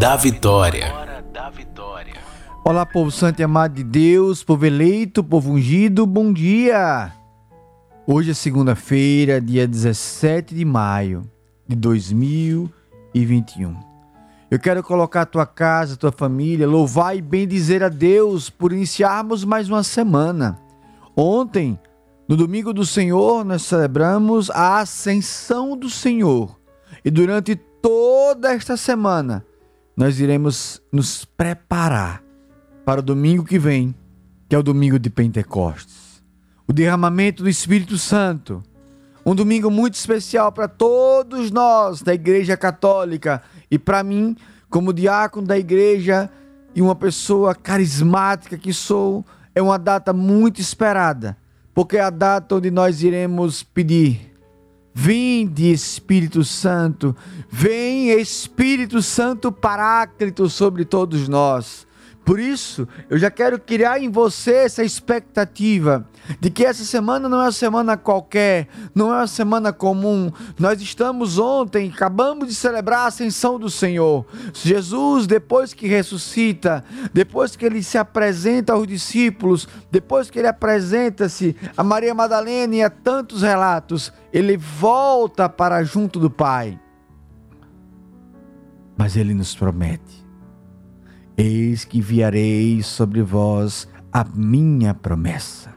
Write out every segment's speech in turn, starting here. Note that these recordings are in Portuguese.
Da Vitória. Olá, povo santo e amado de Deus, povo eleito, povo ungido, bom dia! Hoje é segunda-feira, dia 17 de maio de 2021. Eu quero colocar a tua casa, a tua família, louvar e bendizer a Deus por iniciarmos mais uma semana. Ontem, no domingo do Senhor, nós celebramos a ascensão do Senhor. E durante toda esta semana, nós iremos nos preparar para o domingo que vem, que é o domingo de Pentecostes. O derramamento do Espírito Santo. Um domingo muito especial para todos nós da Igreja Católica e para mim, como diácono da igreja e uma pessoa carismática que sou, é uma data muito esperada, porque é a data onde nós iremos pedir Vinde, Espírito Santo, vem Espírito Santo Paráclito sobre todos nós. Por isso, eu já quero criar em você essa expectativa de que essa semana não é uma semana qualquer, não é uma semana comum. Nós estamos ontem, acabamos de celebrar a ascensão do Senhor. Jesus, depois que ressuscita, depois que ele se apresenta aos discípulos, depois que ele apresenta-se a Maria Madalena e a tantos relatos, ele volta para junto do Pai. Mas ele nos promete Eis que enviarei sobre vós a minha promessa.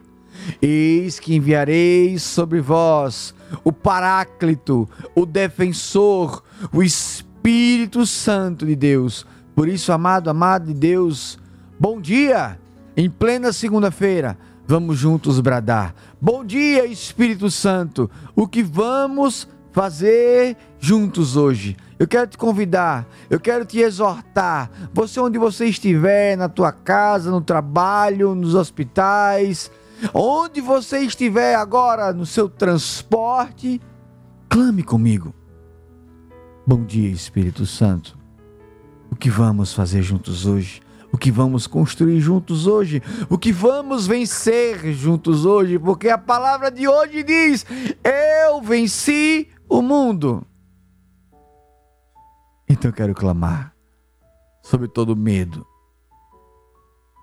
Eis que enviarei sobre vós o Paráclito, o defensor, o Espírito Santo de Deus. Por isso, amado, amado de Deus, bom dia! Em plena segunda-feira, vamos juntos bradar. Bom dia, Espírito Santo! O que vamos fazer juntos hoje? Eu quero te convidar, eu quero te exortar. Você onde você estiver, na tua casa, no trabalho, nos hospitais, onde você estiver agora no seu transporte, clame comigo. Bom dia, Espírito Santo. O que vamos fazer juntos hoje? O que vamos construir juntos hoje? O que vamos vencer juntos hoje? Porque a palavra de hoje diz: Eu venci o mundo. Então eu quero clamar sobre todo medo,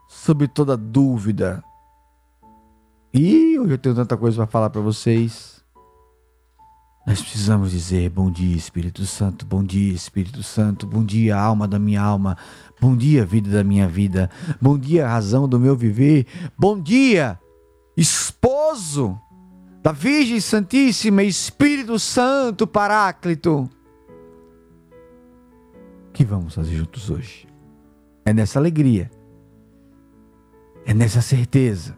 sobre toda dúvida. E hoje eu tenho tanta coisa para falar para vocês. Nós precisamos dizer bom dia, Espírito Santo, bom dia, Espírito Santo, bom dia, alma da minha alma, bom dia, vida da minha vida, bom dia, razão do meu viver, bom dia, esposo da Virgem Santíssima, Espírito Santo Paráclito. Que vamos fazer juntos hoje. É nessa alegria, é nessa certeza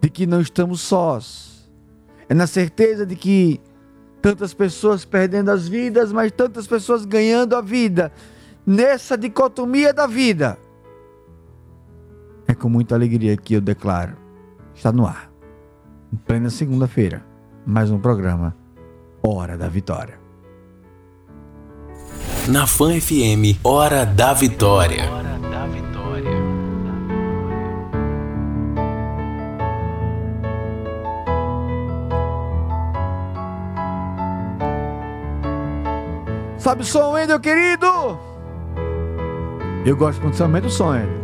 de que não estamos sós, é na certeza de que tantas pessoas perdendo as vidas, mas tantas pessoas ganhando a vida, nessa dicotomia da vida. É com muita alegria que eu declaro: está no ar, em plena segunda-feira, mais um programa Hora da Vitória na Fan FM, Hora da Vitória. Sabe o som, Wendel, querido? Eu gosto quando você aumenta o som, Wendel.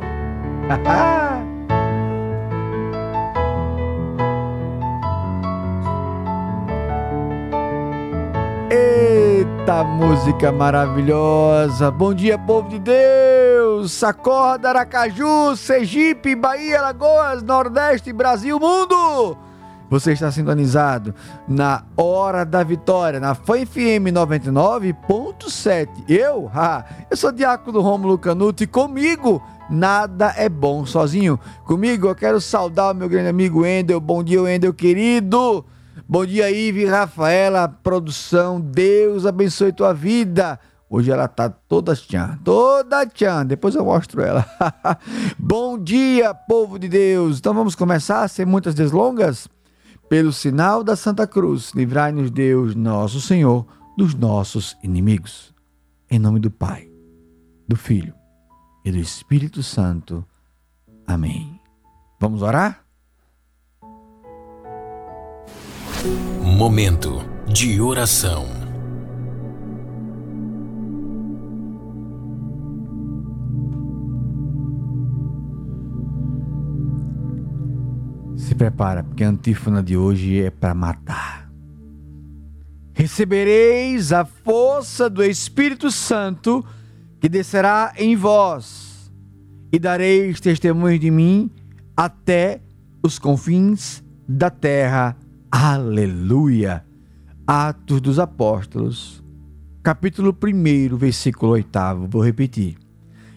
Eita música maravilhosa! Bom dia, povo de Deus! Acorda, Aracaju, Sergipe, Bahia, Alagoas, Nordeste, Brasil, mundo! Você está sintonizado na Hora da Vitória, na FM 99.7. Eu? Ah, eu sou Diácono Rômulo Canuto e comigo nada é bom sozinho. Comigo eu quero saudar o meu grande amigo Endel. Bom dia, Endel, querido! Bom dia, Ive, Rafaela, produção. Deus abençoe tua vida. Hoje ela tá toda tchan, toda tchan. Depois eu mostro ela. Bom dia, povo de Deus. Então vamos começar sem muitas deslongas? Pelo sinal da Santa Cruz, livrai-nos Deus, nosso Senhor, dos nossos inimigos. Em nome do Pai, do Filho e do Espírito Santo. Amém. Vamos orar? Momento de oração. Se prepara, porque a antífona de hoje é para matar. Recebereis a força do Espírito Santo que descerá em vós, e dareis testemunho de mim até os confins da terra. Aleluia! Atos dos Apóstolos, capítulo 1, versículo 8. Vou repetir.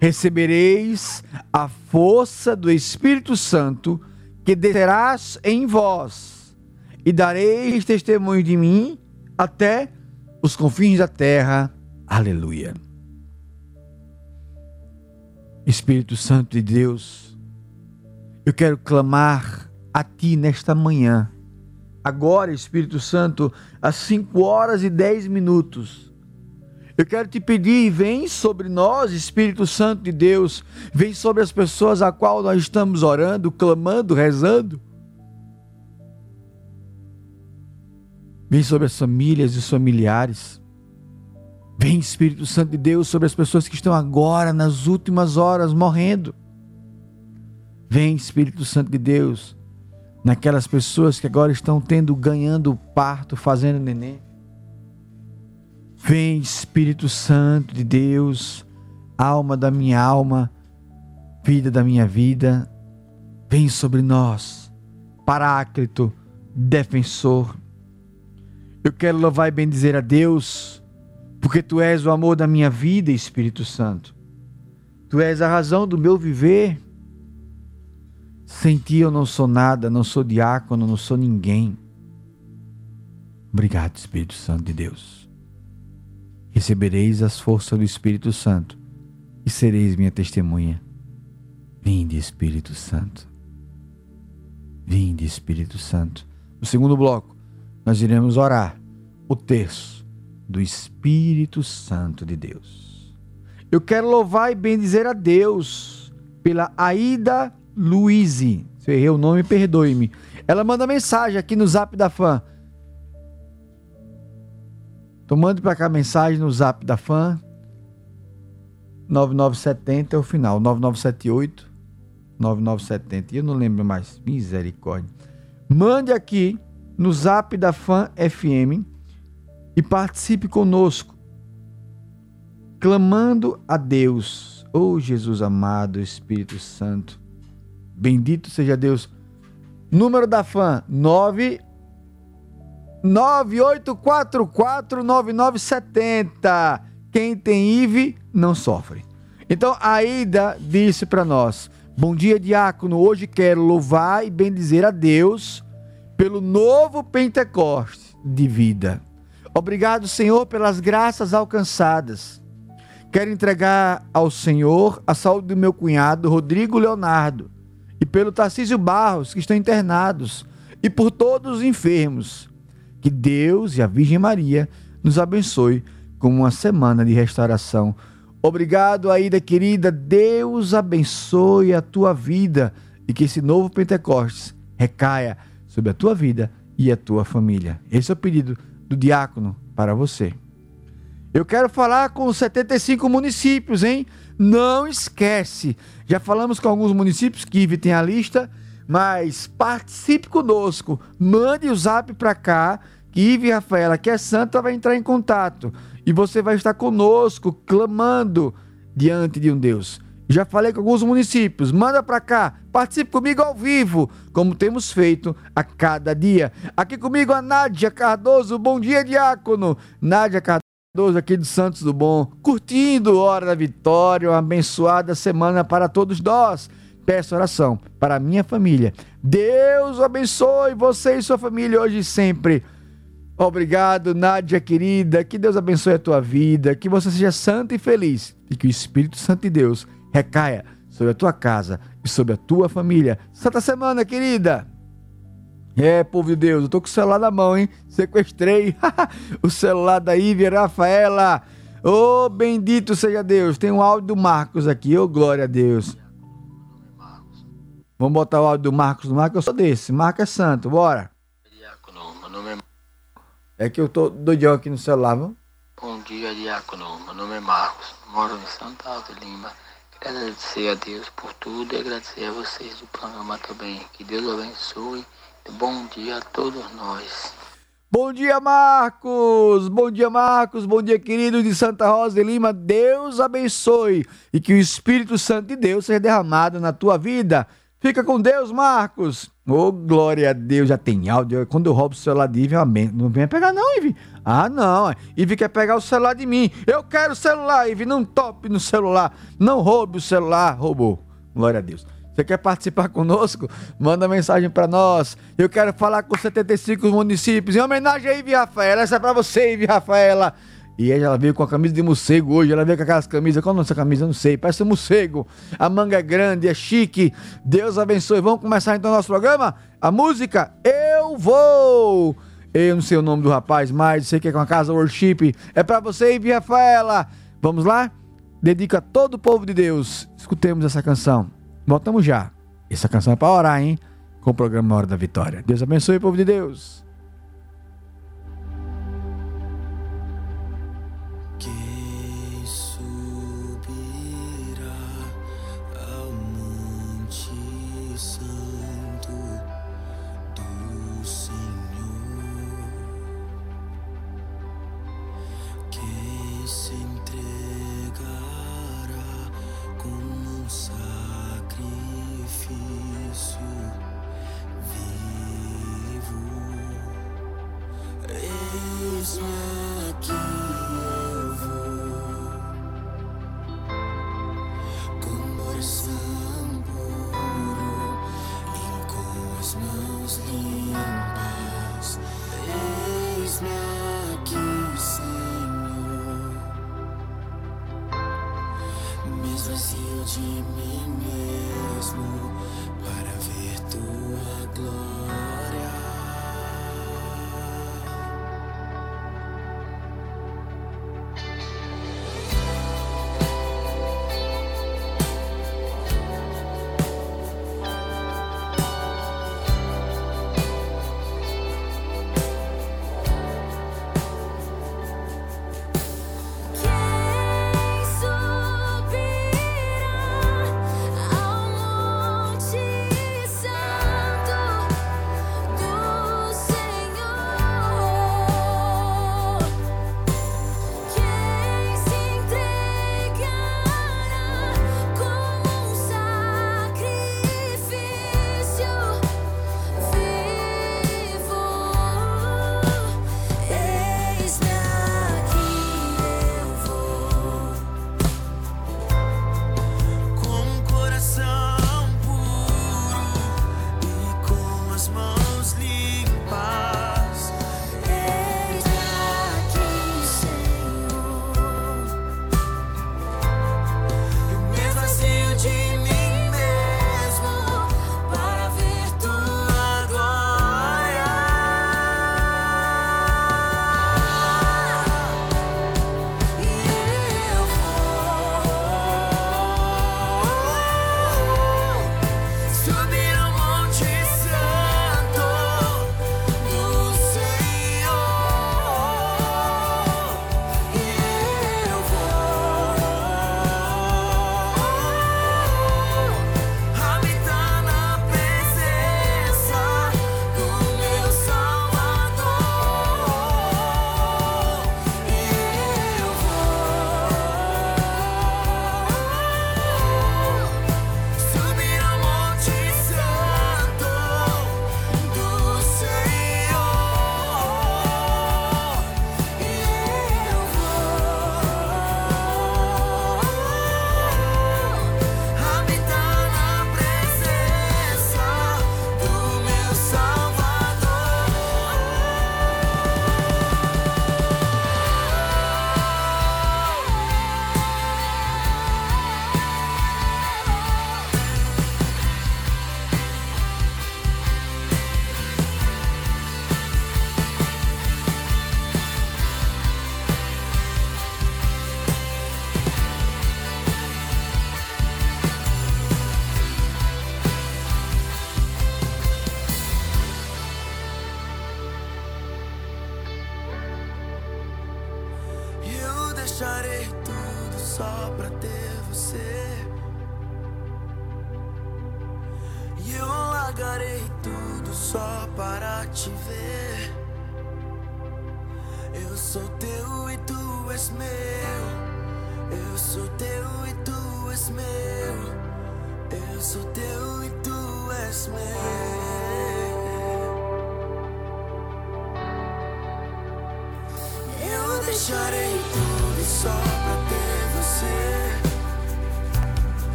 Recebereis a força do Espírito Santo que descerás em vós, e dareis testemunho de mim até os confins da terra. Aleluia. Espírito Santo de Deus, eu quero clamar a Ti nesta manhã agora, Espírito Santo, às 5 horas e 10 minutos. Eu quero te pedir, vem sobre nós, Espírito Santo de Deus, vem sobre as pessoas a qual nós estamos orando, clamando, rezando. Vem sobre as famílias e os familiares. Vem, Espírito Santo de Deus, sobre as pessoas que estão agora, nas últimas horas, morrendo. Vem, Espírito Santo de Deus, naquelas pessoas que agora estão tendo, ganhando parto, fazendo neném. Vem, Espírito Santo de Deus, alma da minha alma, vida da minha vida, vem sobre nós, Paráclito, defensor. Eu quero louvar e bendizer a Deus, porque tu és o amor da minha vida, Espírito Santo. Tu és a razão do meu viver. Sem ti eu não sou nada, não sou diácono, não sou ninguém. Obrigado, Espírito Santo de Deus. Recebereis as forças do Espírito Santo e sereis minha testemunha. Vinde, Espírito Santo. Vinde, Espírito Santo. No segundo bloco, nós iremos orar o terço do Espírito Santo de Deus. Eu quero louvar e bendizer a Deus pela Aida Luize. Se eu errei o nome, perdoe-me. Ela manda mensagem aqui no zap da fã. Então mande para cá mensagem no zap da fã. 9970 é o final. 9978 9970. Eu não lembro mais. Misericórdia. Mande aqui no zap da Fã FM e participe conosco, clamando a Deus. Oh Jesus amado, Espírito Santo. Bendito seja Deus. Número da fã: 9 98449970. Quem tem IVE não sofre. Então a Ida disse para nós: Bom dia, diácono. Hoje quero louvar e bendizer a Deus pelo novo Pentecoste de vida. Obrigado, Senhor, pelas graças alcançadas. Quero entregar ao Senhor a saúde do meu cunhado, Rodrigo Leonardo e pelo Tarcísio Barros, que estão internados, e por todos os enfermos. Que Deus e a Virgem Maria nos abençoe com uma semana de restauração. Obrigado, Aida querida. Deus abençoe a tua vida e que esse novo Pentecostes recaia sobre a tua vida e a tua família. Esse é o pedido do diácono para você. Eu quero falar com os 75 municípios, hein? Não esquece. Já falamos com alguns municípios, Kive tem a lista, mas participe conosco. Mande o zap para cá, Kive Rafaela, que é santa, vai entrar em contato. E você vai estar conosco, clamando diante de um Deus. Já falei com alguns municípios, manda para cá, participe comigo ao vivo, como temos feito a cada dia. Aqui comigo a Nádia Cardoso, bom dia, diácono. Nádia Cardoso todos aqui do Santos do Bom, curtindo Hora da Vitória, uma abençoada semana para todos nós. Peço oração para a minha família. Deus abençoe você e sua família hoje e sempre. Obrigado, Nádia querida. Que Deus abençoe a tua vida, que você seja santo e feliz e que o Espírito Santo de Deus recaia sobre a tua casa e sobre a tua família. Santa semana, querida. É, povo de Deus, eu tô com o celular na mão, hein? Sequestrei o celular da Ivy Rafaela. Ô, oh, bendito seja Deus. Tem um áudio do Marcos aqui. Ô, oh, glória a Deus. Vamos botar o áudio do Marcos no Marcos. Eu sou desse. Marcos é santo. Bora. Diácono, meu nome é... é que eu tô doidão aqui no celular, viu? Bom dia, Diácono. Meu nome é Marcos. Moro em Santa Alta Lima. Quero agradecer a Deus por tudo e agradecer a vocês do programa também. Que Deus abençoe Bom dia a todos nós. Bom dia, Marcos! Bom dia, Marcos! Bom dia, querido de Santa Rosa de Lima. Deus abençoe e que o Espírito Santo de Deus seja derramado na tua vida. Fica com Deus, Marcos! Oh, glória a Deus, já tem áudio. Quando eu roubo o celular de Ivy, não vem pegar, não, Ivy. Ah, não. Ivy quer pegar o celular de mim. Eu quero o celular, Ivy. Não tope no celular. Não roube o celular. Roubou. Glória a Deus. Você quer participar conosco? Manda mensagem para nós. Eu quero falar com 75 municípios. Em homenagem a Ivy Rafaela. Essa é para você, Ivy Rafaela. E ela veio com a camisa de morcego hoje. Ela veio com aquelas camisas. Qual é a nossa camisa? Não sei. Parece um morcego. A manga é grande, é chique. Deus abençoe. Vamos começar então o nosso programa? A música Eu Vou. Eu não sei o nome do rapaz, mas sei que é com a casa worship. É para você, Ivy Rafaela. Vamos lá? Dedica a todo o povo de Deus. Escutemos essa canção. Voltamos já. Essa canção é para orar, hein? Com o programa Hora da Vitória. Deus abençoe, povo de Deus.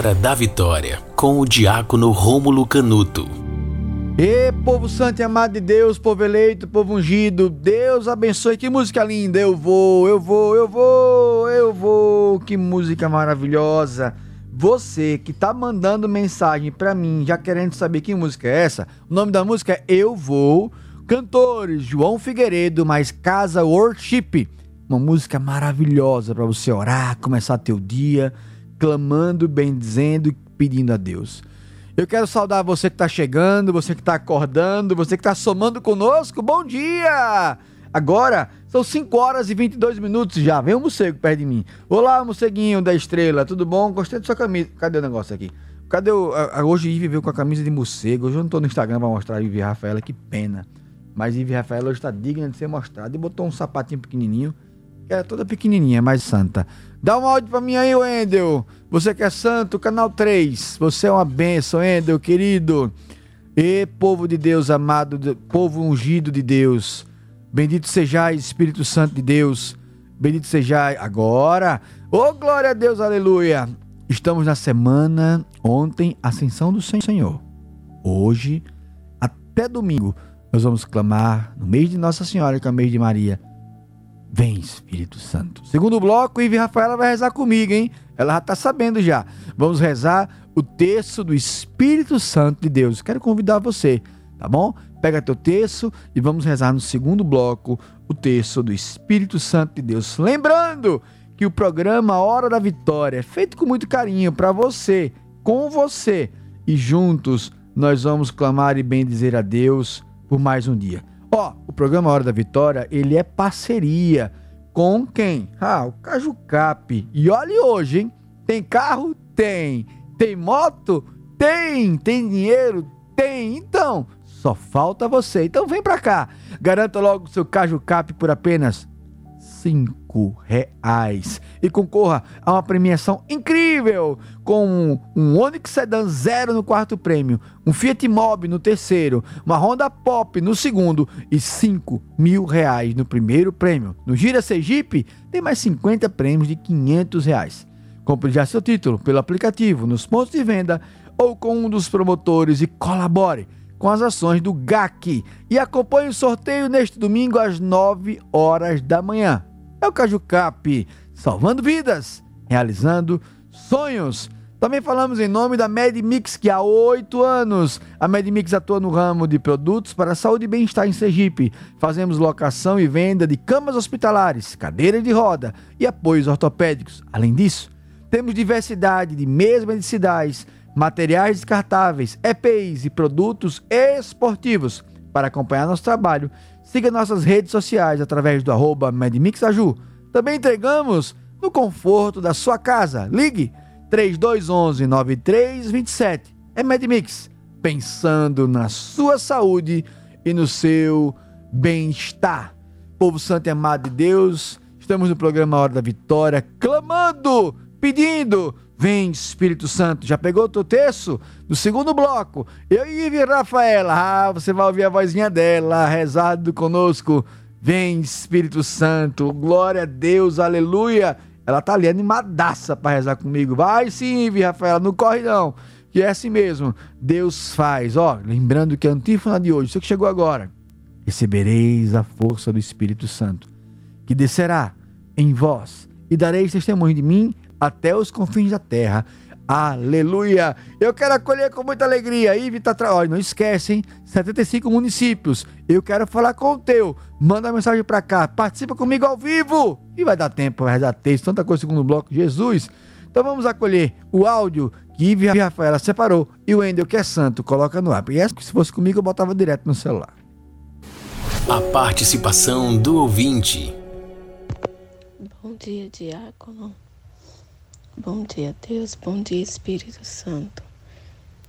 Hora da Vitória, com o diácono Rômulo Canuto. E povo santo e amado de Deus, povo eleito, povo ungido, Deus abençoe. Que música linda! Eu vou, eu vou, eu vou, eu vou. Que música maravilhosa! Você que tá mandando mensagem para mim, já querendo saber que música é essa, o nome da música é Eu Vou. Cantores João Figueiredo, mais Casa Worship. Uma música maravilhosa para você orar, começar teu dia clamando, bendizendo e pedindo a Deus. Eu quero saudar você que está chegando, você que está acordando, você que está somando conosco. Bom dia! Agora são 5 horas e 22 minutos já. Vem um morcego perto de mim. Olá, morceguinho da estrela, tudo bom? Gostei da sua camisa. Cadê o negócio aqui? Cadê o. Hoje Ive veio com a camisa de morcego. Hoje eu não estou no Instagram para mostrar a Ive Rafaela, que pena. Mas Ive Rafaela hoje está digna de ser mostrada. E botou um sapatinho pequenininho, que é toda pequenininha, mais santa. Dá um áudio pra mim aí, Wendel. Você que é santo, canal 3. Você é uma benção, Wendel, querido. E povo de Deus amado, povo ungido de Deus. Bendito sejais, Espírito Santo de Deus. Bendito sejais agora. Oh, glória a Deus, aleluia. Estamos na semana ontem, Ascensão do Senhor. Hoje, até domingo, nós vamos clamar no mês de Nossa Senhora, que é o mês de Maria Vem, Espírito Santo. Segundo bloco, Ive Rafaela vai rezar comigo, hein? Ela já está sabendo já. Vamos rezar o texto do Espírito Santo de Deus. Quero convidar você, tá bom? Pega teu texto e vamos rezar no segundo bloco o texto do Espírito Santo de Deus. Lembrando que o programa Hora da Vitória é feito com muito carinho para você, com você. E juntos nós vamos clamar e bendizer a Deus por mais um dia. Ó, o programa Hora da Vitória, ele é parceria com quem? Ah, o Cajucap. E olhe hoje, hein? Tem carro? Tem. Tem moto? Tem. Tem dinheiro? Tem. Então, só falta você. Então vem pra cá. Garanta logo o seu Cajucap por apenas cinco reais e concorra a uma premiação incrível com um Onix Sedan zero no quarto prêmio, um Fiat Mobi no terceiro, uma Honda Pop no segundo e cinco mil reais no primeiro prêmio. No Gira Sergipe tem mais 50 prêmios de 500 reais. Compre já seu título pelo aplicativo, nos pontos de venda ou com um dos promotores e colabore com as ações do GAC e acompanhe o sorteio neste domingo às 9 horas da manhã é o Cajucap, salvando vidas, realizando sonhos. Também falamos em nome da MedMix, que há oito anos a MedMix atua no ramo de produtos para saúde e bem-estar em Sergipe. Fazemos locação e venda de camas hospitalares, cadeiras de roda e apoios ortopédicos. Além disso, temos diversidade de meias medicinais, materiais descartáveis, EPIs e produtos esportivos. Para acompanhar nosso trabalho, Siga nossas redes sociais através do arroba. Também entregamos no conforto da sua casa. Ligue 3211 9327. É MedMix, pensando na sua saúde e no seu bem-estar. Povo santo e amado de Deus, estamos no programa Hora da Vitória, clamando, pedindo, vem Espírito Santo. Já pegou o teu texto? No segundo bloco, eu e Rafaela, ah, você vai ouvir a vozinha dela, rezado conosco. Vem Espírito Santo, glória a Deus, aleluia. Ela tá ali animadaça para rezar comigo. Vai sim, Ivi Rafaela, não corre não. Que é assim mesmo, Deus faz. Ó, lembrando que a antífona de hoje, você que chegou agora, recebereis a força do Espírito Santo, que descerá em vós, e dareis testemunho de mim até os confins da terra. Aleluia! Eu quero acolher com muita alegria. Ive tá tra... não esquecem, 75 municípios. Eu quero falar com o teu. Manda uma mensagem para cá. Participa comigo ao vivo. E vai dar tempo, vai dar texto, tanta coisa segundo bloco. Jesus. Então vamos acolher o áudio que Ive e Rafaela separou e o Wendel, que é santo, coloca no ar. E essa, se fosse comigo, eu botava direto no celular. A participação do ouvinte. Bom dia, diácono. Bom dia, Deus. Bom dia, Espírito Santo.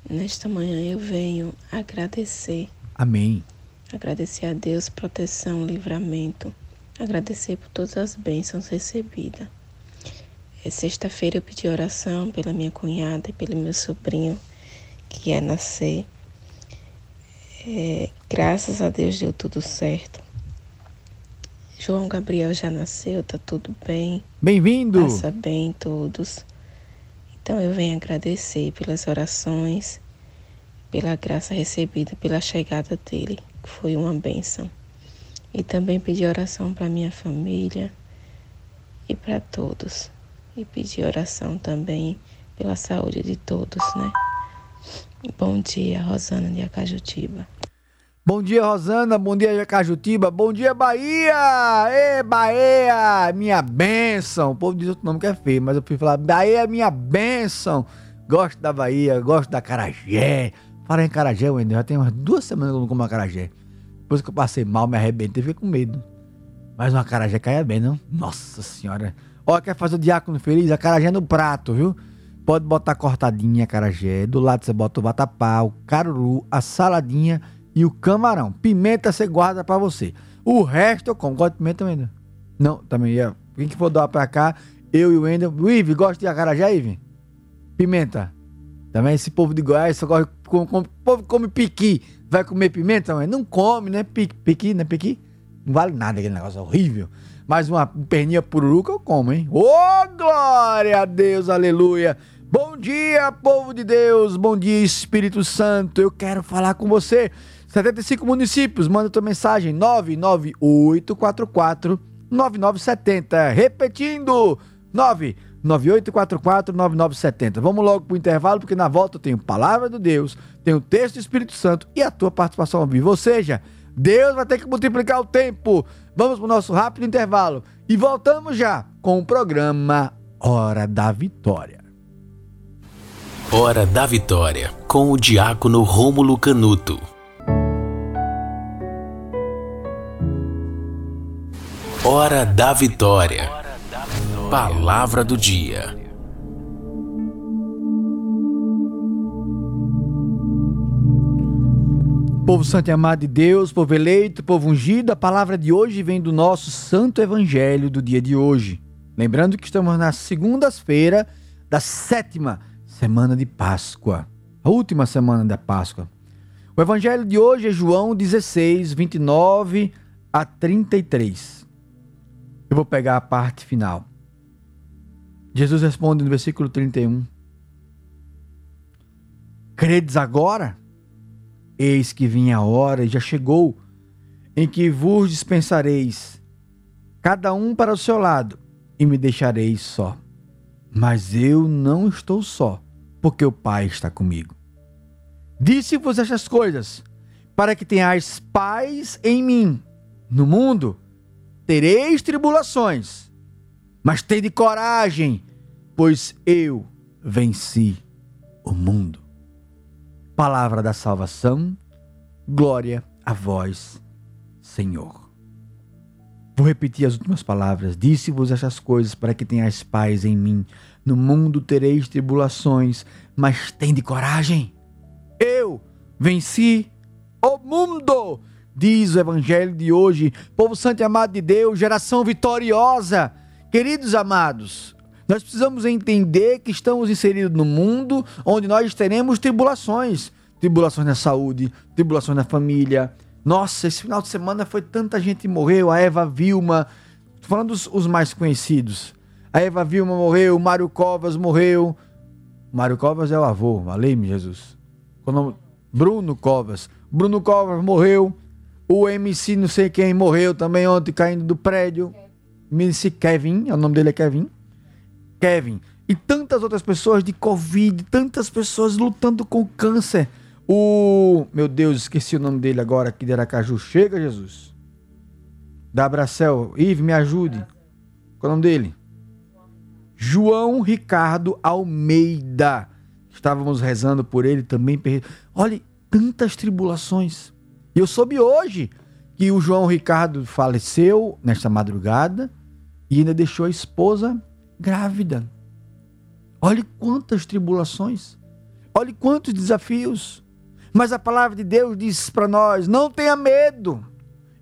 Nesta manhã eu venho agradecer. Amém. Agradecer a Deus proteção, livramento. Agradecer por todas as bênçãos recebidas. É Sexta-feira eu pedi oração pela minha cunhada e pelo meu sobrinho que ia nascer. É, graças a Deus deu tudo certo. João Gabriel já nasceu, tá tudo bem. Bem-vindo! Passa bem todos. Então eu venho agradecer pelas orações, pela graça recebida, pela chegada dele, que foi uma bênção. E também pedir oração para minha família e para todos. E pedir oração também pela saúde de todos, né? Bom dia, Rosana de Acajutiba. Bom dia, Rosana. Bom dia, Jacajutiba. Bom dia, Bahia! Ê, Bahia! Minha bênção. O povo diz outro nome que é feio, mas eu fui falar Bahia, minha bênção. Gosto da Bahia, gosto da Carajé. Fala em Carajé, Wendel. Já tem umas duas semanas que eu não como Carajé. Depois que eu passei mal, me arrebentei, fiquei com medo. Mas uma Carajé caia bem, não? Nossa Senhora. Ó, quer fazer o diácono feliz? A Carajé no prato, viu? Pode botar cortadinha carajé. Do lado você bota o vatapá, o caruru, a saladinha e o camarão. Pimenta você guarda pra você. O resto eu como. Gosto de pimenta também? Não, também ia. Quem que for doar pra cá, eu e o Wendel. O Ive, gosta de acarajé, Ive? Pimenta. Também esse povo de Goiás só gosta. Com, com, o povo come piqui. Vai comer pimenta, mas não come, né? Piqui, piqui, né? Piqui. Não vale nada aquele negócio horrível. Mas uma perninha pururuca eu como, hein? Ô, oh, glória a Deus, aleluia. Bom dia, povo de Deus. Bom dia, Espírito Santo. Eu quero falar com você. 75 municípios, manda tua mensagem 99844 9970. Repetindo, 99844 9970. Vamos logo pro intervalo, porque na volta eu tenho palavra do Deus, tenho texto do Espírito Santo e a tua participação ao vivo. Ou seja, Deus vai ter que multiplicar o tempo. Vamos pro nosso rápido intervalo e voltamos já com o programa Hora da Vitória. Hora da Vitória, com o diácono Rômulo Canuto. Hora da Vitória. Palavra do dia. Povo santo e amado de Deus, povo eleito, povo ungido, a palavra de hoje vem do nosso santo evangelho do dia de hoje. Lembrando que estamos na segunda-feira da sétima semana de Páscoa, a última semana da Páscoa. O evangelho de hoje é João 16, 29 a 33. Eu vou pegar a parte final. Jesus responde no versículo 31. Credes agora? Eis que vinha a hora e já chegou em que vos dispensareis, cada um para o seu lado, e me deixareis só. Mas eu não estou só porque o Pai está comigo. Disse-vos estas coisas, para que tenhais paz em mim. No mundo tereis tribulações, mas tende coragem, pois eu venci o mundo. Palavra da salvação, glória a vós, Senhor. Vou repetir as últimas palavras. Disse-vos estas coisas para que tenhais paz em mim. No mundo tereis tribulações, mas tende coragem. Eu venci o mundo, diz o evangelho de hoje. Povo santo e amado de Deus, geração vitoriosa. Queridos amados, nós precisamos entender que estamos inseridos no mundo onde nós teremos tribulações. Tribulações na saúde, tribulações na família. Nossa, esse final de semana foi tanta gente morreu. A Eva Vilma, falando dos os mais conhecidos. A Eva Vilma morreu, Mário Covas morreu. Mário Covas é o avô, valeu-me Jesus. Bruno Covas. Bruno Covas morreu. O MC não sei quem morreu também ontem caindo do prédio. MC Kevin, o nome dele é Kevin. Kevin. E tantas outras pessoas de Covid, tantas pessoas lutando com câncer. O. Meu Deus, esqueci o nome dele agora aqui de Aracaju. Chega, Jesus. Da Abracel. Ive, me ajude. Qual é o nome dele? João Ricardo Almeida. Estávamos rezando por ele também. Olha, tantas tribulações. E eu soube hoje que o João Ricardo faleceu nesta madrugada e ainda deixou a esposa grávida. Olhe quantas tribulações. Olhe quantos desafios. Mas a palavra de Deus diz para nós: não tenha medo.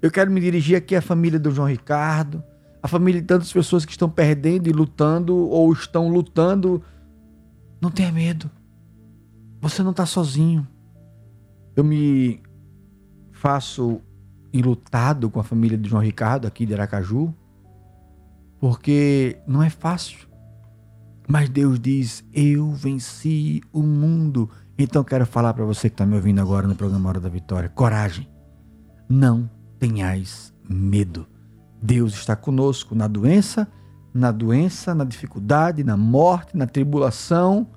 Eu quero me dirigir aqui à família do João Ricardo, à família de tantas pessoas que estão perdendo e lutando ou estão lutando. Não tenha medo. Você não está sozinho. Eu me faço enlutado com a família de João Ricardo aqui de Aracaju, porque não é fácil. Mas Deus diz: Eu venci o mundo. Então quero falar para você que está me ouvindo agora no programa Hora da Vitória: coragem. Não tenhais medo. Deus está conosco na doença, na doença, na dificuldade, na morte, na tribulação.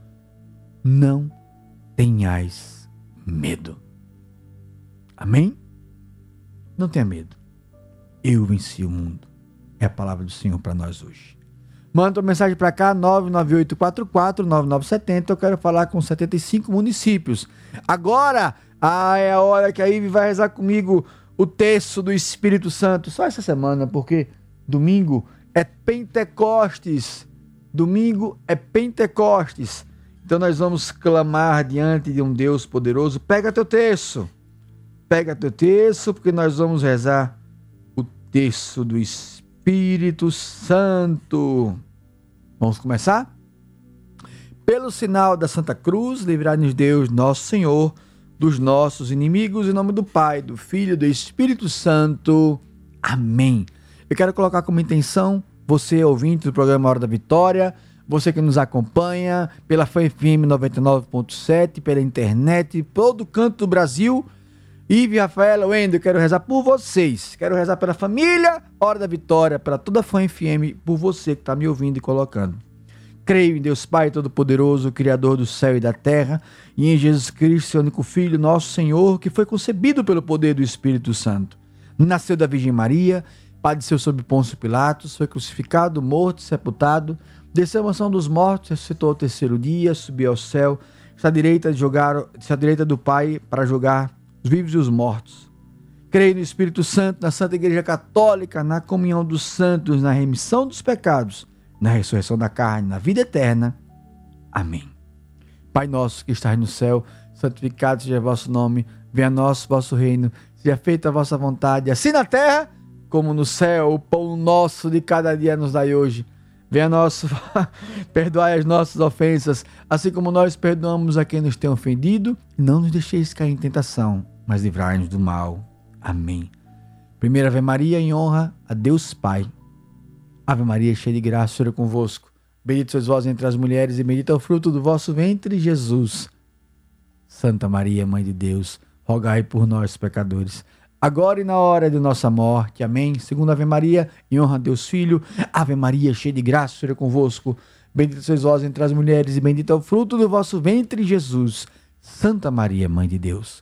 Não tenhais medo. Amém? Não tenha medo. Eu venci o mundo. É a palavra do Senhor para nós hoje. Manda uma mensagem para cá, 998449970. Eu quero falar com 75 municípios. Agora ah, é a hora que a Ive vai rezar comigo o texto do Espírito Santo. Só essa semana, porque domingo é Pentecostes. Domingo é Pentecostes. Então nós vamos clamar diante de um Deus poderoso. Pega teu texto. Pega teu texto, porque nós vamos rezar o texto do Espírito Santo. Vamos começar? Pelo sinal da Santa Cruz, livrai-nos Deus, nosso Senhor, dos nossos inimigos, em nome do Pai, do Filho e do Espírito Santo. Amém. Eu quero colocar como intenção, você ouvinte do programa Hora da Vitória, você que nos acompanha pela FM 99.7, pela internet, todo canto do Brasil. Ive, Rafaela, Wendel, quero rezar por vocês. Quero rezar pela família, Hora da Vitória, para toda a Fã FM, por você que está me ouvindo e colocando. Creio em Deus Pai Todo-Poderoso, Criador do céu e da terra, e em Jesus Cristo, seu único Filho, nosso Senhor, que foi concebido pelo poder do Espírito Santo. Nasceu da Virgem Maria, padeceu sob Pôncio Pilatos, foi crucificado, morto, sepultado, Desceu a mansão dos mortos, ressuscitou ao terceiro dia, subiu ao céu, está à direita, de jogar, está à direita do Pai para julgar os vivos e os mortos. Creio no Espírito Santo, na Santa Igreja Católica, na comunhão dos santos, na remissão dos pecados, na ressurreição da carne, na vida eterna. Amém. Pai nosso que estás no céu, santificado seja o vosso nome, venha a nós vosso reino, seja feita a vossa vontade, assim na terra como no céu. O pão nosso de cada dia nos dai hoje Venha nós, perdoai as nossas ofensas, assim como nós perdoamos a quem nos tem ofendido. Não nos deixeis cair em tentação, mas livrai-nos do mal. Amém. Primeira Ave Maria em honra a Deus Pai. Ave Maria, cheia de graça, o Senhor é convosco. Bendito sois vós entre as mulheres e bendito é o fruto do vosso ventre, Jesus. Santa Maria, Mãe de Deus, rogai por nós, pecadores agora e na hora de nossa morte. Amém. Segundo Ave Maria, em honra a Deus Filho. Ave Maria, cheia de graça, seja convosco. Bendita sois vós entre as mulheres, e bendito é o fruto do vosso ventre, Jesus. Santa Maria, Mãe de Deus,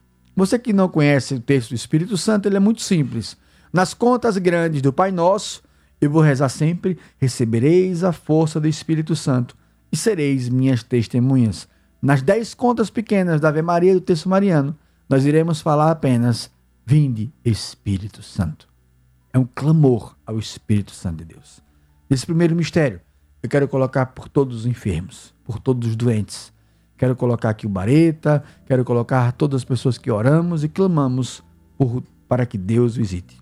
Você que não conhece o texto do Espírito Santo, ele é muito simples. Nas contas grandes do Pai Nosso, eu vou rezar sempre: recebereis a força do Espírito Santo e sereis minhas testemunhas. Nas dez contas pequenas da Ave Maria do texto mariano, nós iremos falar apenas: Vinde, Espírito Santo. É um clamor ao Espírito Santo de Deus. Nesse primeiro mistério, eu quero colocar por todos os enfermos, por todos os doentes. Quero colocar aqui o Bareta, quero colocar todas as pessoas que oramos e clamamos por, para que Deus visite.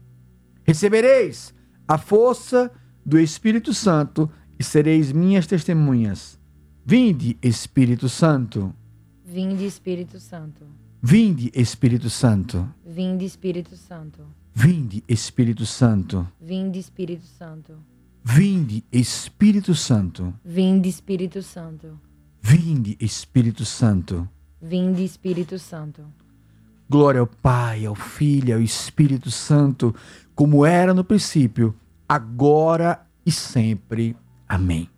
Recebereis a força do Espírito Santo e sereis minhas testemunhas. Vinde, Espírito Santo. Vinde, Espírito Santo. Vinde, Espírito Santo. Vinde, Espírito Santo. Vinde, Espírito Santo. Vinde, Espírito Santo. Vinde, Espírito Santo. Vinde, Espírito Santo. Vinde, Espírito Santo. Vinde, Espírito Santo. Glória ao Pai, ao Filho ao Espírito Santo, como era no princípio, agora e sempre. Amém.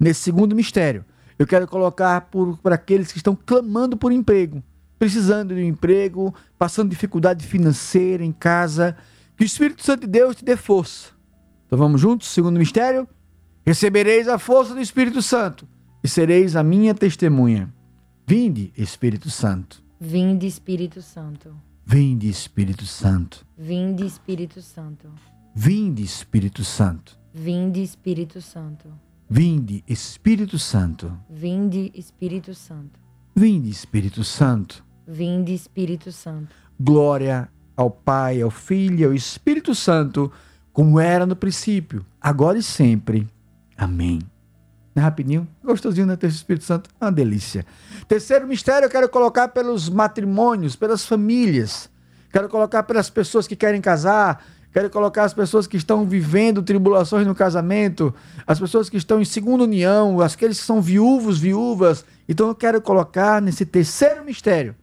Nesse segundo mistério, eu quero colocar por aqueles que estão clamando por emprego, precisando de um emprego, passando dificuldade financeira em casa, que o Espírito Santo de Deus te dê força. Então vamos juntos? Segundo mistério. Recebereis a força do Espírito Santo e sereis a minha testemunha. Vinde, Espírito Santo. Vinde, Espírito Santo. Vinde, Espírito Santo. Vinde, Espírito Santo. Vinde, Espírito Santo. Vinde, Espírito Santo. Vinde, Espírito Santo. Vinde, Espírito Santo. Vinde, Espírito Santo. Vinde, Espírito Santo. Glória ao Pai, ao Filho e ao Espírito Santo, como era no princípio, agora e sempre. Amém. É rapidinho, gostosinho, né? Ter Espírito Santo, uma delícia. Terceiro mistério, eu quero colocar pelos matrimônios, pelas famílias. Quero colocar pelas pessoas que querem casar. Quero colocar as pessoas que estão vivendo tribulações no casamento, as pessoas que estão em segunda união, aqueles que são viúvos, viúvas. Então eu quero colocar nesse terceiro mistério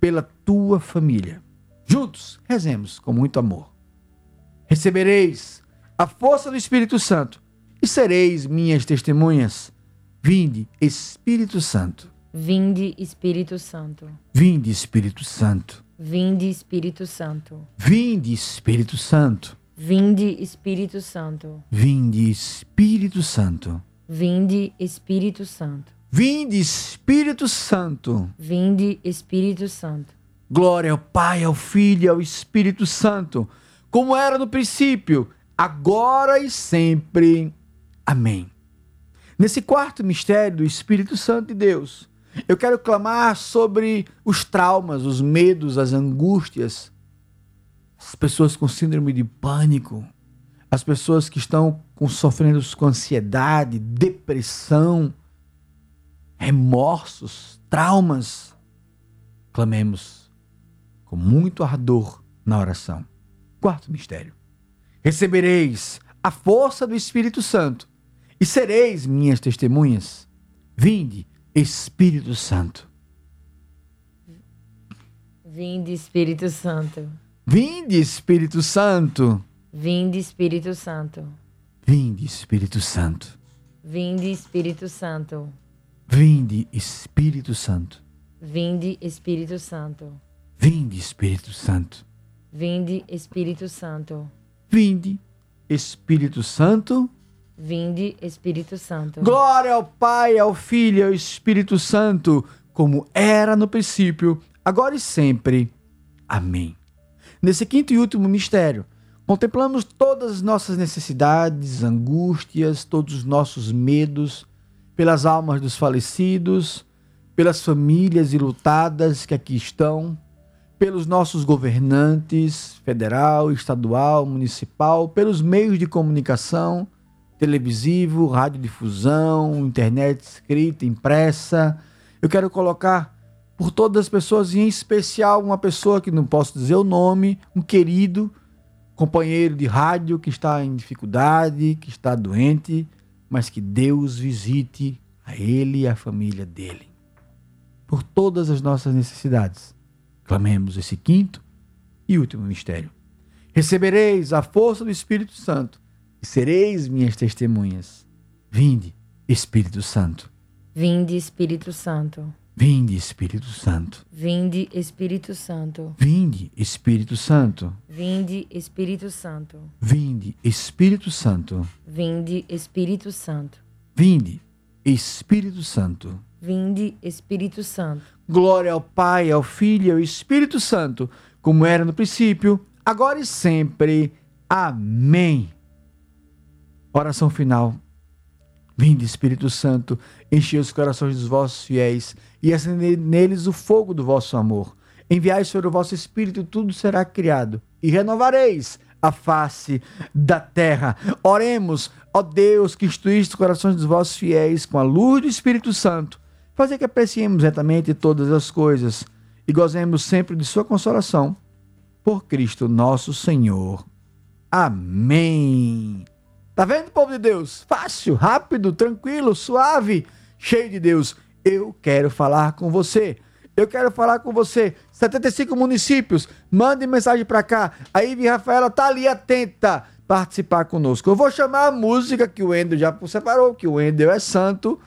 pela tua família. Juntos, rezemos com muito amor. Recebereis a força do Espírito Santo e sereis minhas testemunhas. Vinde, Espírito Santo. Vinde, Espírito Santo. Vinde, Espírito Santo. Vinde, Espírito Santo. Vinde, Espírito Santo. Vinde, Espírito Santo. Vinde, Espírito Santo. Vinde, Espírito Santo. Vinde, Espírito Santo. Vinde, Espírito Santo. Glória ao Pai, ao Filho e ao Espírito Santo, como era no princípio, agora e sempre. Amém. Nesse quarto mistério do Espírito Santo de Deus, eu quero clamar sobre os traumas, os medos, as angústias, as pessoas com síndrome de pânico, as pessoas que estão com, sofrendo com ansiedade, depressão, remorsos, traumas. Clamemos com muito ardor na oração. Quarto mistério. Recebereis a força do Espírito Santo e sereis minhas testemunhas. Vinde, Espírito Santo. Vinde, Espírito Santo. Vinde, Espírito Santo. Vinde, Espírito Santo. Vinde, Espírito Santo. Vinde, Espírito Santo. Vinde, Espírito Santo. Vinde, Espírito Santo. Vinde, Espírito Santo. Vinde, Espírito Santo. Vinde, Espírito Santo. Vinde, Espírito Santo. Glória ao Pai, ao Filho e ao Espírito Santo, como era no princípio, agora e sempre. Amém. Nesse quinto e último mistério, contemplamos todas as nossas necessidades, angústias, todos os nossos medos, pelas almas dos falecidos, pelas famílias ilutadas que aqui estão, pelos nossos governantes, federal, estadual, municipal, pelos meios de comunicação, televisivo, radiodifusão, internet escrita, impressa. Eu quero colocar por todas as pessoas, e em especial uma pessoa que não posso dizer o nome, um querido companheiro de rádio que está em dificuldade, que está doente, mas que Deus visite a ele e a família dele. Por todas as nossas necessidades, clamemos esse quinto e último mistério. Recebereis a força do Espírito Santo e sereis minhas testemunhas. Vinde, Espírito Santo. Vinde, Espírito Santo. Vinde, Espírito Santo. Vinde, Espírito Santo. Vinde, Espírito Santo. Vinde, Espírito Santo. Vinde, Espírito Santo. Vinde, Espírito Santo. Vinde, Espírito Santo. Vinde, Espírito Santo. Glória ao Pai, ao Filho e ao Espírito Santo, como era no princípio, agora e sempre. Amém. Oração final. Vinde, Espírito Santo, enchei os corações dos vossos fiéis e acendei neles o fogo do vosso amor. Enviai sobre o vosso Espírito, tudo será criado, e renovareis a face da terra. Oremos, ó Deus, que instruíste os corações dos vossos fiéis com a luz do Espírito Santo. Fazer que apreciemos retamente todas as coisas e gozemos sempre de Sua consolação. Por Cristo nosso Senhor. Amém. Tá vendo, povo de Deus? Fácil, rápido, tranquilo, suave, cheio de Deus. Eu quero falar com você. Eu quero falar com você. 75 municípios, mande mensagem para cá. A Ivy Rafaela tá ali atenta participar conosco. Eu vou chamar a música que o Ender já separou, que o Ender é santo,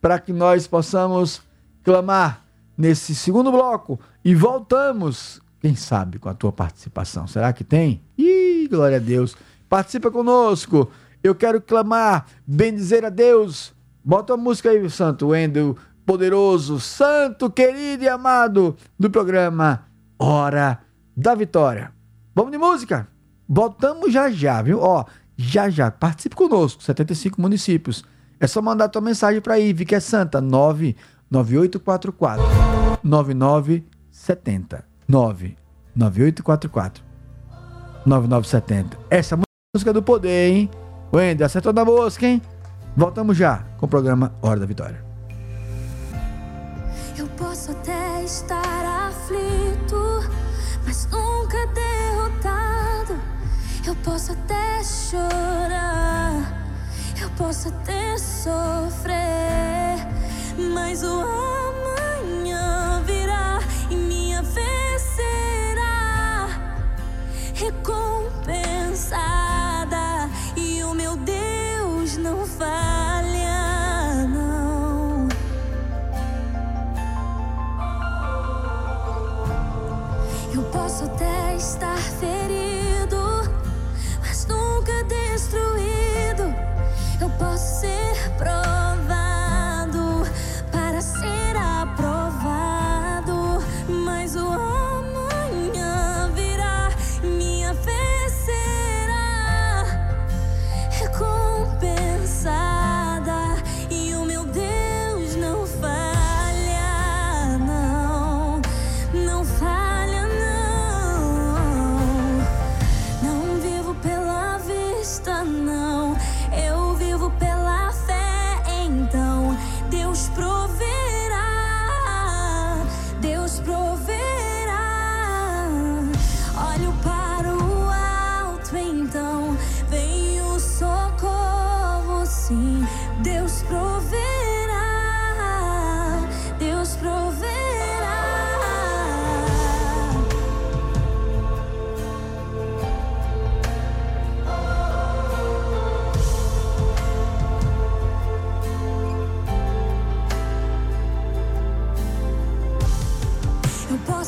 para que nós possamos clamar nesse segundo bloco e voltamos, quem sabe, com a tua participação. Será que tem? Ih, glória a Deus. Participa conosco. Eu quero clamar, bendizer a Deus. Bota a música aí, Santo Wendel, poderoso, santo, querido e amado do programa Hora da Vitória. Vamos de música? Voltamos já já, viu? Ó, já já. Participe conosco, 75 municípios. É só mandar tua mensagem para Ive, que é santa, 99844 9970. 99844 9970. Essa música do poder, hein? Wender, acertou da mosca, hein? Voltamos já com o programa Hora da Vitória. Eu posso até estar aflito, mas nunca derrotado. Eu posso até chorar, eu posso até sofrer, mas o amanhã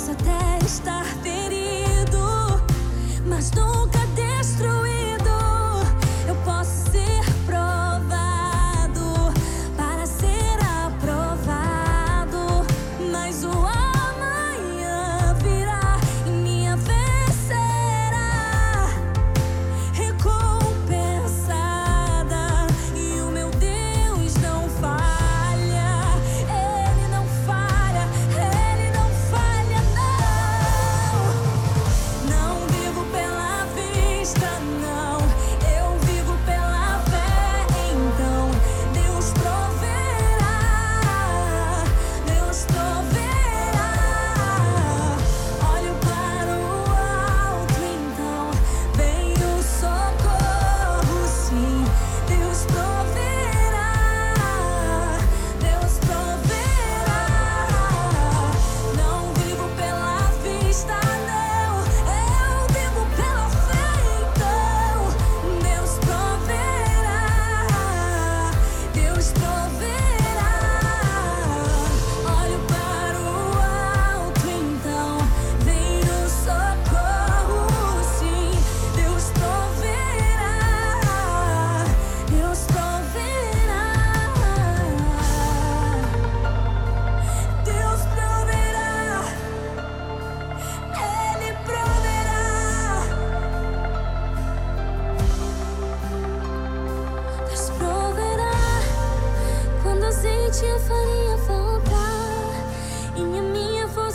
posso até estar ferido, mas nunca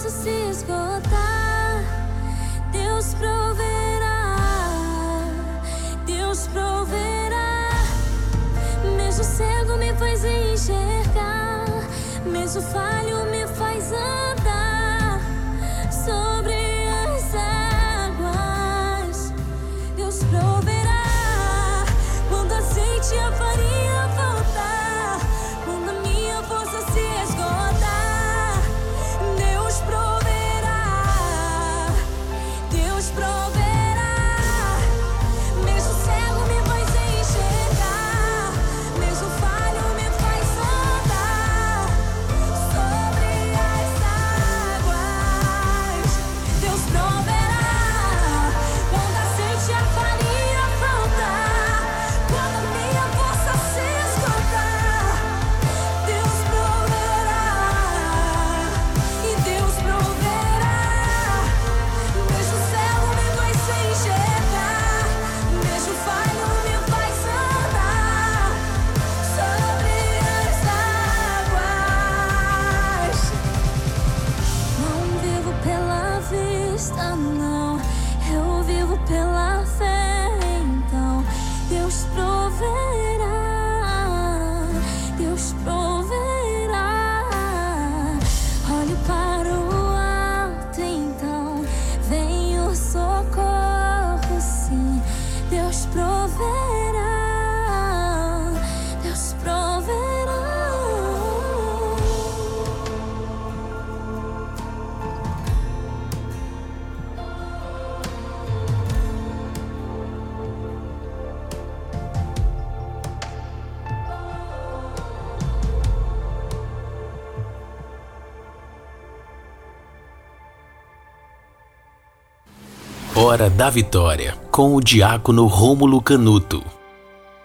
força se esgotar, Deus proverá, Deus proverá. Mesmo cego me faz enxergar, mesmo falho me Hora da Vitória, com o diácono Rômulo Canuto.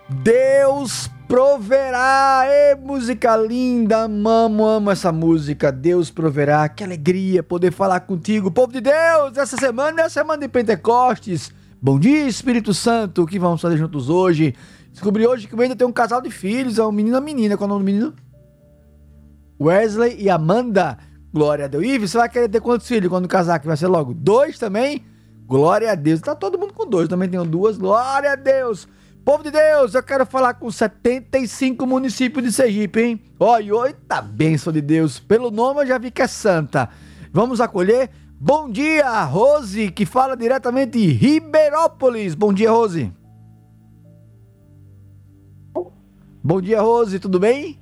Deus proverá. Música linda. Amo, amo essa música. Deus proverá. Que alegria poder falar contigo. Povo de Deus, essa semana é a semana de Pentecostes. Bom dia, Espírito Santo. O que vamos fazer juntos hoje? Descobri hoje que o ainda tem um casal de filhos. É um menino e uma menina. Qual é o nome do menino? Wesley e Amanda. Glória a Deus. Ives, você vai querer ter quantos filhos quando casar? Que vai ser logo dois também? Glória a Deus. Tá todo mundo com dois. Também tenho duas. Glória a Deus. Povo de Deus, eu quero falar com 75 municípios de Sergipe, hein? Olha, oita bênção de Deus. Pelo nome eu já vi que é santa. Vamos acolher. Bom dia, Rose, que fala diretamente de Ribeirópolis. Bom dia, Rose. Bom dia, Rose, tudo bem?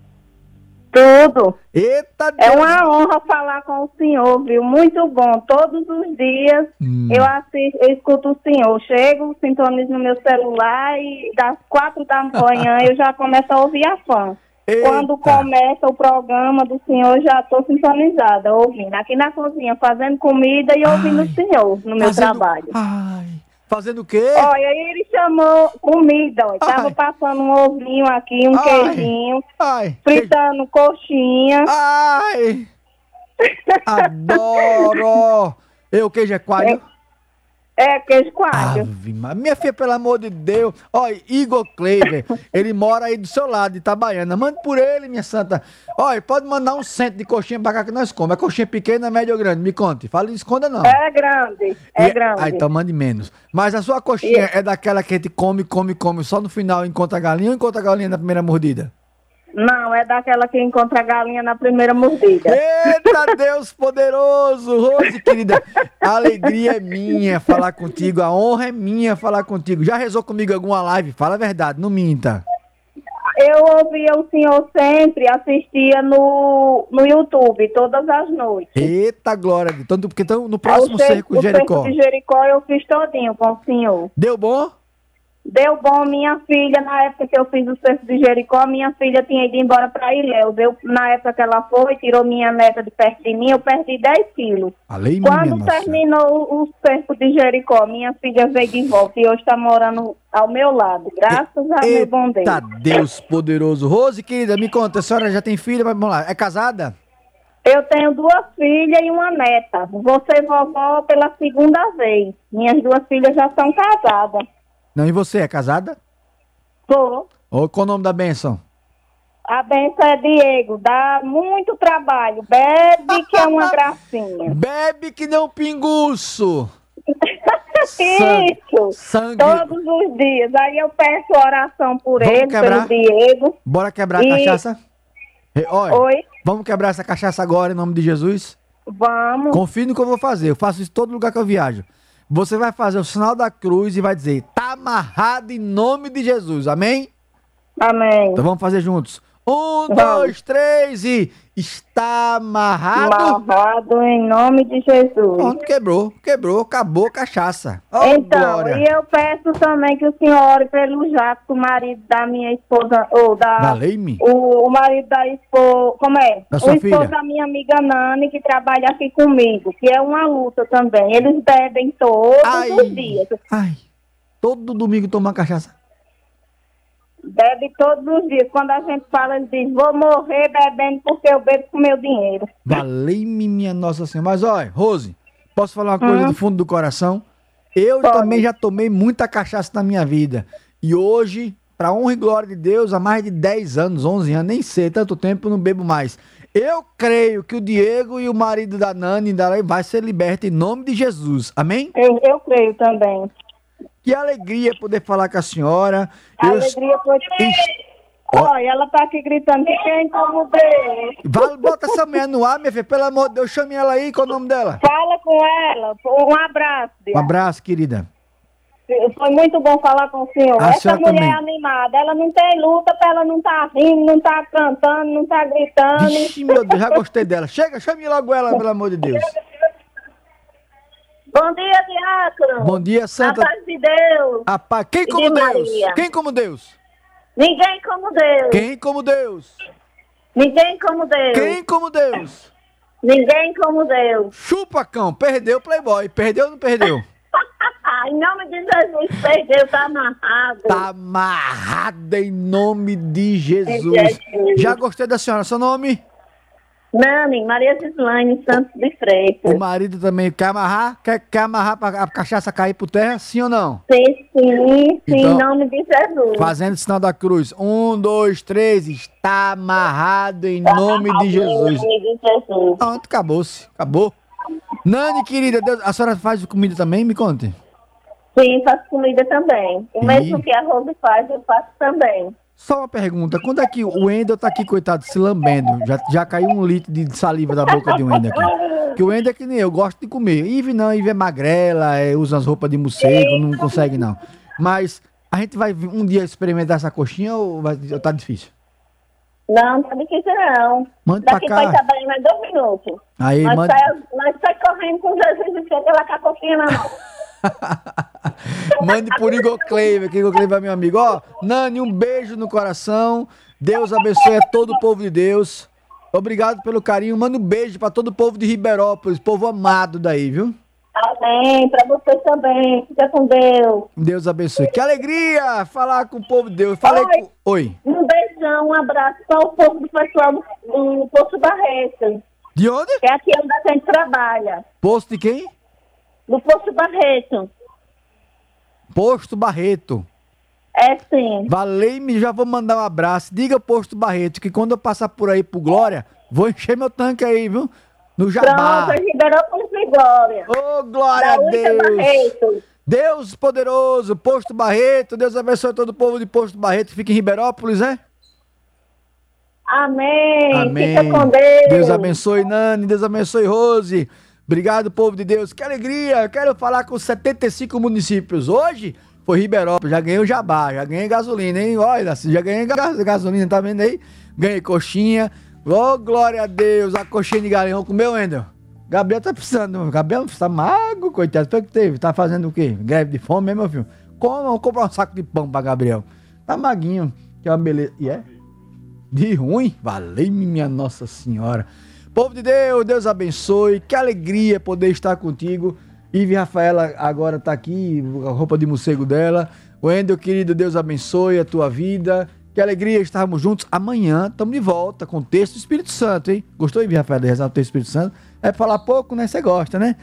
Tudo. Eita, É Deus. uma honra falar com o senhor, viu? Muito bom. Todos os dias Hum. eu assisto, eu escuto o senhor. Chego, sintonizo no meu celular e das quatro da manhã eu já começo a ouvir a fã. Eita. Quando começa o programa do senhor, já estou sintonizada, ouvindo. Aqui na cozinha, fazendo comida e ouvindo Ai. o senhor no meu Fazendo- trabalho. Ai, fazendo o quê? Olha, aí ele chamou comida, ó. Tava Ai. passando um ovinho aqui, um Ai. queijinho, Ai, fritando coxinha. Ai! Adoro! Eu, queijo é coalho. É, queijo coalho. Ave. Minha filha, pelo amor de Deus. Olha, Igor Kleiber, ele mora aí do seu lado, de Itabaiana. Mande por ele, minha santa. Olha, pode mandar um cento de coxinha pra cá que nós comemos. É coxinha pequena, média ou grande? Me conte. Fala, esconda não. É grande, é E- grande. Ah, então mande menos. Mas a sua coxinha é daquela que a gente come, come, come, só no final encontra a galinha ou encontra a galinha na primeira mordida? Não, é daquela que encontra a galinha na primeira mordida. Eita Deus poderoso, Rose querida, a alegria é minha falar contigo, a honra é minha falar contigo. Já rezou comigo alguma live? Fala a verdade, não minta. Eu ouvia o senhor sempre, assistia no, no YouTube, todas as noites. Eita glória, tanto porque então, no próximo o cer- cerco o Jericó. cerco de Jericó eu fiz todinho com o senhor. Deu bom? Deu bom, minha filha, na época que eu fiz o cerco de Jericó, minha filha tinha ido embora para Ilhéus. Eu, na época que ela foi, tirou minha neta de perto de mim, eu perdi 10 quilos. Além minha Quando nossa. terminou o, o cerco de Jericó, minha filha veio de volta e hoje está morando ao meu lado. Graças a meu bom Deus. Eita Deus poderoso. Rose querida, me conta, a senhora já tem filha? Vamos lá, é casada? Eu tenho duas filhas e uma neta. Ser vovó pela segunda vez. Minhas duas filhas já são casadas. Não, e você, é casada? Sou Ou qual o nome da benção? A benção é Diego, dá muito trabalho. Bebe que é uma gracinha. Bebe que nem um pinguço. Isso. Sangue. Todos os dias. Aí eu peço oração por Vamos ele, quebrar? pelo Diego. Bora quebrar a E- cachaça? E, Olha, Oi? vamos quebrar essa cachaça agora em nome de Jesus? Vamos. Confie no que eu vou fazer. Eu faço isso em todo lugar que eu viajo. Você vai fazer o sinal da cruz e vai dizer: amarrado em nome de Jesus. Amém? Amém. Então vamos fazer juntos. Um, Vamos. dois, três e. Está amarrado. Amarrado em nome de Jesus. Pronto, quebrou, quebrou, acabou a cachaça. Ó, Então, glória. e eu peço também que o senhor ore pelo Jato, o marido da minha esposa, ou da... Valei-me. O, o marido da esposa, como é? Da o sua esposo filha. da minha amiga Nani, que trabalha aqui comigo, que é uma luta também. Eles bebem todos Ai. os dias. Ai, todo domingo tomar cachaça. Bebe todos os dias. Quando a gente fala, ele diz, vou morrer bebendo porque eu bebo com meu dinheiro. Valei-me, minha Nossa Senhora. Mas olha, Rose, posso falar uma coisa Hum. do fundo do coração? Eu Pode. também já tomei muita cachaça na minha vida. E hoje, pra honra e glória de Deus, há mais de 10 anos, 11 anos, nem sei, tanto tempo, não bebo mais. Eu creio que o Diego e o marido da Nani da vai ser liberto em nome de Jesus. Amém? Eu, eu creio também. Que alegria poder falar com a senhora. Eu- Alegria por Ixi. Olha, ela tá aqui gritando, quem como Deus. Vai, bota essa mulher no ar, minha filha. Pelo amor de Deus, chame ela aí. Qual é o nome dela? Fala com ela. Um abraço. Um abraço, querida. Foi muito bom falar com o senhor. A Essa mulher também. é animada. Ela não tem luta, ela não tá rindo, não tá cantando, não tá gritando. Vixe, meu Deus, já gostei dela. Chega, chame logo ela, pelo amor de Deus. Bom dia, Diácono. Bom dia, A Santa. paz de Deus. Rapaz, quem E como de Deus? Maria. Quem como Deus? Ninguém como Deus. Quem como Deus? Ninguém como Deus. Quem como Deus? Ninguém como Deus. Chupa, cão. Perdeu o Playboy. Perdeu ou não perdeu? em nome de Jesus, perdeu, tá amarrado. Tá amarrada em nome de Jesus. Jesus. Já gostei da senhora. Seu nome? Nani, Maria Gislaine Santos de O Freitas. marido também quer amarrar? Quer, quer amarrar pra a cachaça cair por terra? Sim ou não? Sim, sim, sim, Então, em nome de Jesus. Fazendo o sinal da cruz. Um, dois, três. Está amarrado em nome de Jesus. Em nome de Jesus. Pronto, acabou-se. Acabou. Nani, querida, Deus, a senhora faz comida também? Me conte. Sim, faço comida também. O Ih. mesmo que a Rose faz, eu faço também. Só uma pergunta. Quando é que o Wendel tá aqui, coitado, se lambendo? Já, já caiu um litro de saliva da boca de Wendel aqui. Que o Wendel é que nem eu, gosto de comer. Ive não, Ive é magrela, é, usa as roupas de morcego, não consegue não. Mas a gente vai um dia experimentar essa coxinha ou, vai, ou tá difícil? Não, tá difícil não. Mande pra Daqui cá. pra Itabaiana mais dois minutos. Aí, nós, manda- sai, nós sai correndo com Jesus e chega lá com a coxinha na mão. Mande por Igor Cleiva, que Igor Cleiva é meu amigo. Ó, Nani, um beijo no coração. Deus abençoe a todo o povo de Deus. Obrigado pelo carinho. Manda um beijo pra todo o povo de Ribeirópolis, povo amado daí, viu? Amém. Pra vocês também. Fica com Deus. Deus abençoe. Que alegria falar com o povo de Deus. Falei Oi. com... Oi. Um beijão, um abraço para o povo do pessoal do, do Poço Barreto, De onde? que é aqui onde a gente trabalha. Posto de quem? Do Poço Barreto. Posto Barreto. É sim. Valei-me, já vou mandar um abraço. Diga Posto Barreto que quando eu passar por aí pro Glória, vou encher meu tanque aí, viu? No Jabá. Pronto, Ribeirópolis e Glória. Ô, glória a Da Deus. Barreto. Deus poderoso, Posto Barreto, Deus abençoe todo o povo de Posto Barreto, fica em Ribeirópolis, é? Amém. Amém. Fica com Deus. Deus abençoe Nani, Deus abençoe Rose. Obrigado, povo de Deus. Que alegria. Quero falar com 75 municípios. Hoje foi Ribeirópolis, já ganhei o jabá, já ganhei gasolina, hein? Olha, já ganhei ga- gasolina, tá vendo aí? Ganhei coxinha. Ô, glória a Deus, a coxinha de galinha. Vamos comer, Wendel? Gabriel tá precisando. Gabriel tá magro, coitado. Foi o que teve? Tá fazendo o quê? Greve de fome, hein, meu filho? Como? Comprar um saco de pão pra Gabriel. Tá maguinho. Que é uma beleza. E é? De ruim? Valei-me, minha Nossa Senhora. Povo de Deus, Deus abençoe. Que alegria poder estar contigo. Ive Rafaela agora tá aqui, a roupa de morcego dela. Wendel, querido, Deus abençoe a tua vida. Que alegria estarmos juntos. Amanhã estamos de volta com o texto do Espírito Santo, hein? Gostou, Ive Rafaela, de rezar o texto do Espírito Santo? É falar pouco, né? Você gosta, né?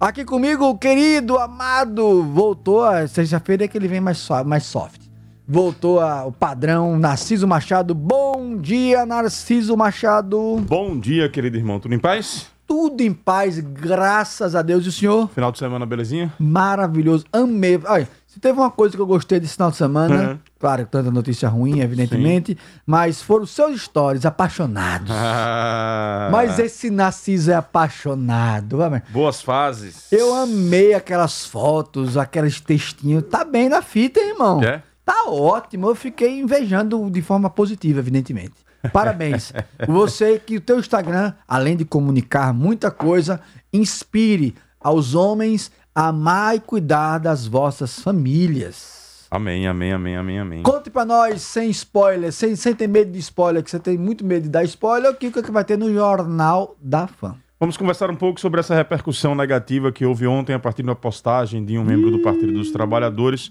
Aqui comigo, querido, amado, voltou. Sexta-feira é que ele vem mais soft. Voltou a- o padrão Narciso Machado. Bom dia, Narciso Machado. Bom dia, querido irmão. Tudo em paz? Tudo em paz, graças a Deus. E o senhor? Final de semana, belezinha? Maravilhoso. Amei. Olha, se teve uma coisa que eu gostei desse final de semana, Uhum. claro, tanta notícia ruim, evidentemente, mas foram os seus stories apaixonados. Ah, Mas esse Narciso é apaixonado. Boas fases. Eu amei aquelas fotos, aqueles textinhos. Tá bem na fita, hein, irmão. É? Tá ótimo. Eu fiquei invejando de forma positiva, evidentemente. Parabéns. Você que o teu Instagram, além de comunicar muita coisa, inspire aos homens a amar e cuidar das vossas famílias. Amém, amém, amém, amém, amém. Conte pra nós, sem spoiler, sem, sem ter medo de spoiler, que você tem muito medo de dar spoiler, o que, que vai ter no Jornal da Fã. Vamos conversar um pouco sobre essa repercussão negativa que houve ontem a partir de uma postagem de um membro do Partido dos Trabalhadores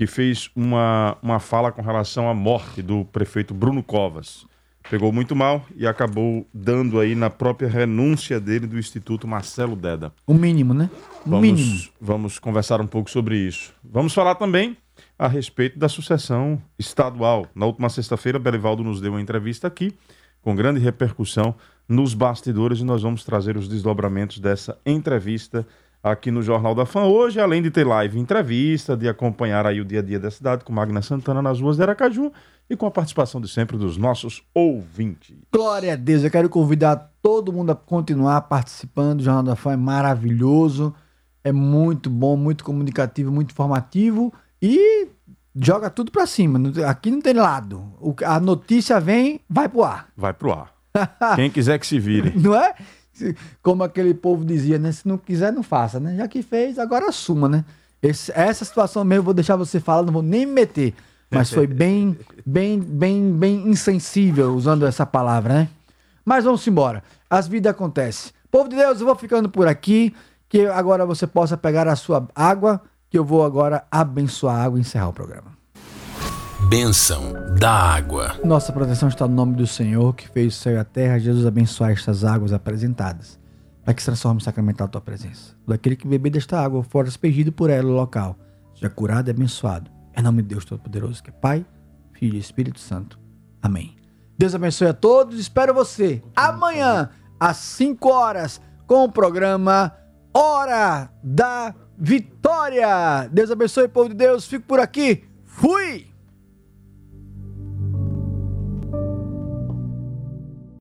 que fez uma, uma fala com relação à morte do prefeito Bruno Covas. Pegou muito mal e acabou dando aí na própria renúncia dele do Instituto Marcelo Deda. O mínimo, né? O mínimo. Vamos, vamos conversar um pouco sobre isso. Vamos falar também a respeito da sucessão estadual. Na última sexta-feira, Belivaldo nos deu uma entrevista aqui, com grande repercussão nos bastidores, e nós vamos trazer os desdobramentos dessa entrevista aqui no Jornal da Fã. Hoje, além de ter live entrevista, de acompanhar aí o dia a dia da cidade com Magna Santana nas ruas de Aracaju e com a participação de sempre dos nossos ouvintes. Glória a Deus, eu quero convidar todo mundo a continuar participando. O Jornal da Fã é maravilhoso, é muito bom, muito comunicativo, muito informativo e joga tudo pra cima. Aqui não tem lado. A notícia vem, vai pro ar. Vai pro ar. Quem quiser que se vire. Não é? Como aquele povo dizia, né? Se não quiser, não faça, né? Já que fez, agora assuma, né? Esse- essa situação mesmo, eu vou deixar você falar, não vou nem me meter. Mas foi bem, bem, bem, bem insensível usando essa palavra, né? Mas vamos embora. As vidas acontecem. Povo de Deus, eu vou ficando por aqui. Que agora você possa pegar a sua água, que eu vou agora abençoar a água e encerrar o programa. Bênção da água. Nossa proteção está no nome do Senhor, que fez o céu e a terra. Jesus abençoar estas águas apresentadas, para que se transforme sacramental a tua presença. Daquele que beber desta água, for aspergido por ela o local, seja curado e abençoado. Em nome de Deus Todo-Poderoso, que é Pai, Filho e Espírito Santo. Amém. Deus abençoe a todos. Espero você amanhã, às 5 horas, com o programa Hora da Vitória. Deus abençoe, povo de Deus. Fico por aqui. Fui!